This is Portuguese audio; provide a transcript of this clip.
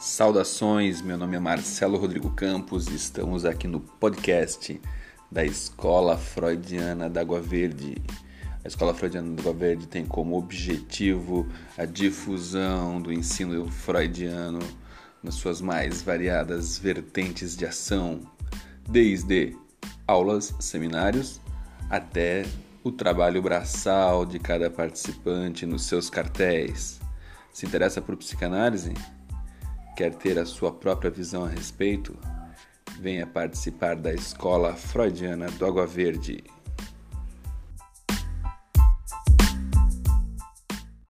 Saudações, meu nome é Marcelo Rodrigo Campos e estamos aqui no podcast da Escola Freudiana da Água Verde. A Escola Freudiana da Água Verde tem como objetivo a difusão do ensino freudiano nas suas mais variadas vertentes de ação, desde aulas, seminários, até o trabalho braçal de cada participante nos seus cartéis. Se interessa por psicanálise? Quer ter a sua própria visão a respeito? Venha participar da Escola Freudiana do Água Verde.